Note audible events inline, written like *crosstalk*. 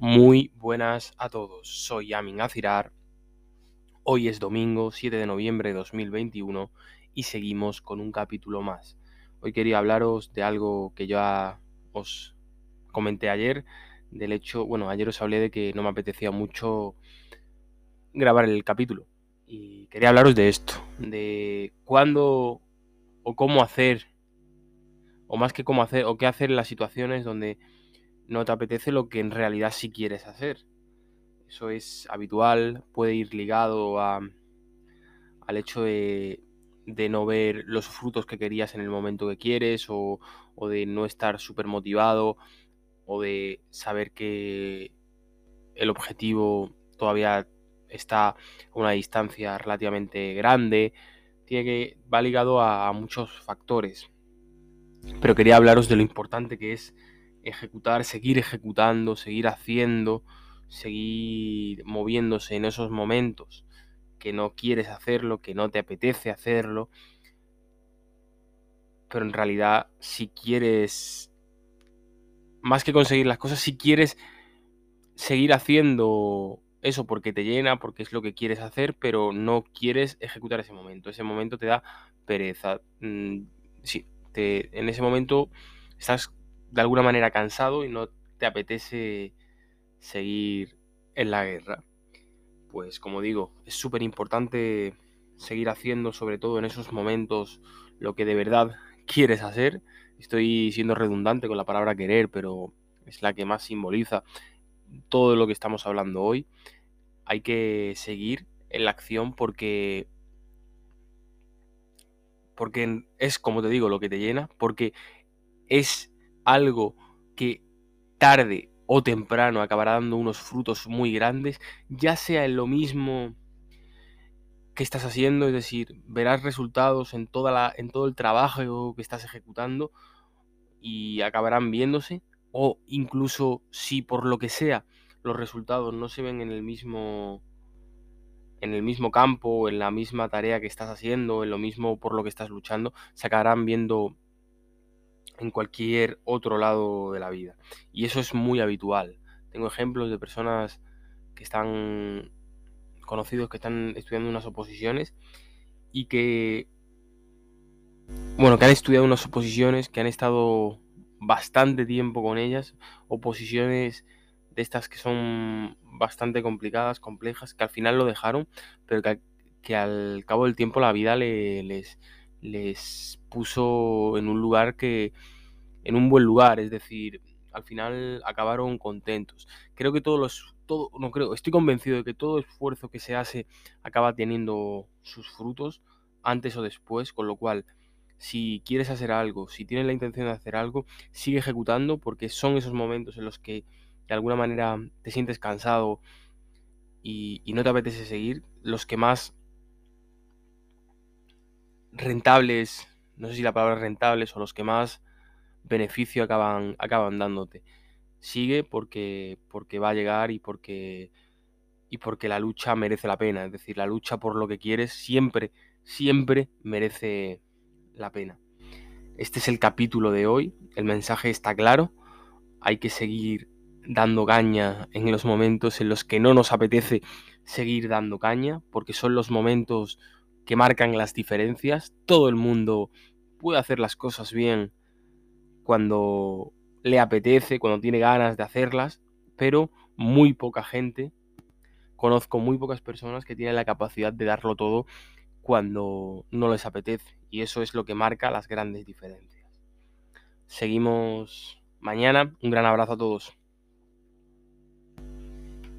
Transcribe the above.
Muy buenas a todos, soy Amin Azirar. Hoy es domingo 7 de noviembre de 2021 y seguimos con un capítulo más. Hoy quería hablaros de algo que ya os comenté ayer, del hecho, bueno, ayer os hablé de que no me apetecía mucho grabar el capítulo y quería hablaros de esto, de cuándo o cómo hacer, o más que cómo hacer, o qué hacer en las situaciones donde no te apetece lo que en realidad sí quieres hacer. Eso es habitual, puede ir ligado a, al hecho de, de, no ver los frutos que querías en el momento que quieres o, o de no estar súper motivado o de saber que el objetivo todavía está a una distancia relativamente grande. Tiene que, va ligado a, a muchos factores. Pero quería hablaros de lo importante que es ejecutar, seguir ejecutando, seguir haciendo, seguir moviéndose en esos momentos que no quieres hacerlo, que no te apetece hacerlo. Pero en realidad, si quieres, más que conseguir las cosas, si quieres seguir haciendo eso porque te llena, porque es lo que quieres hacer, pero no quieres ejecutar ese momento. Ese momento te da pereza. Mm, sí, te, en ese momento estás de alguna manera cansado y no te apetece seguir en la guerra. Pues como digo, es súper importante seguir haciendo, sobre todo en esos momentos, lo que de verdad *laughs* quieres hacer. Estoy siendo redundante con la palabra querer, pero es la que más simboliza todo lo que estamos hablando hoy. Hay que seguir en la acción porque porque es como te digo lo que te llena, porque es algo que tarde o temprano acabará dando unos frutos muy grandes, ya sea en lo mismo que estás haciendo, es decir, verás resultados en, toda la, en todo el trabajo que estás ejecutando y acabarán viéndose, o incluso si por lo que sea los resultados no se ven en el mismo en el mismo campo, en la misma tarea que estás haciendo, en lo mismo por lo que estás luchando, se acabarán viendo en cualquier otro lado de la vida. Y eso es muy habitual. Tengo ejemplos de personas que están conocidos que están estudiando unas oposiciones y que bueno, que han estudiado unas oposiciones, que han estado bastante tiempo con ellas, oposiciones de estas que son bastante complicadas, complejas, que al final lo dejaron, pero que, que al cabo del tiempo la vida le, les, les puso en un lugar que, en un buen lugar, es decir, al final acabaron contentos. Creo que todos los, todo, no creo, estoy convencido de que todo esfuerzo que se hace acaba teniendo sus frutos antes o después, con lo cual, si quieres hacer algo, si tienes la intención de hacer algo, sigue ejecutando porque son esos momentos en los que de alguna manera te sientes cansado y, y no te apetece seguir, los que más rentables, no sé si la palabra rentables o los que más beneficio acaban, acaban dándote. Sigue porque, porque va a llegar y porque, y porque la lucha merece la pena. Es decir, la lucha por lo que quieres siempre, siempre merece la pena. Este es el capítulo de hoy. El mensaje está claro. Hay que seguir dando caña en los momentos en los que no nos apetece seguir dando caña, porque son los momentos que marcan las diferencias. Todo el mundo puede hacer las cosas bien cuando le apetece, cuando tiene ganas de hacerlas, pero muy poca gente, conozco muy pocas personas que tienen la capacidad de darlo todo cuando no les apetece. Y eso es lo que marca las grandes diferencias. Seguimos mañana. Un gran abrazo a todos.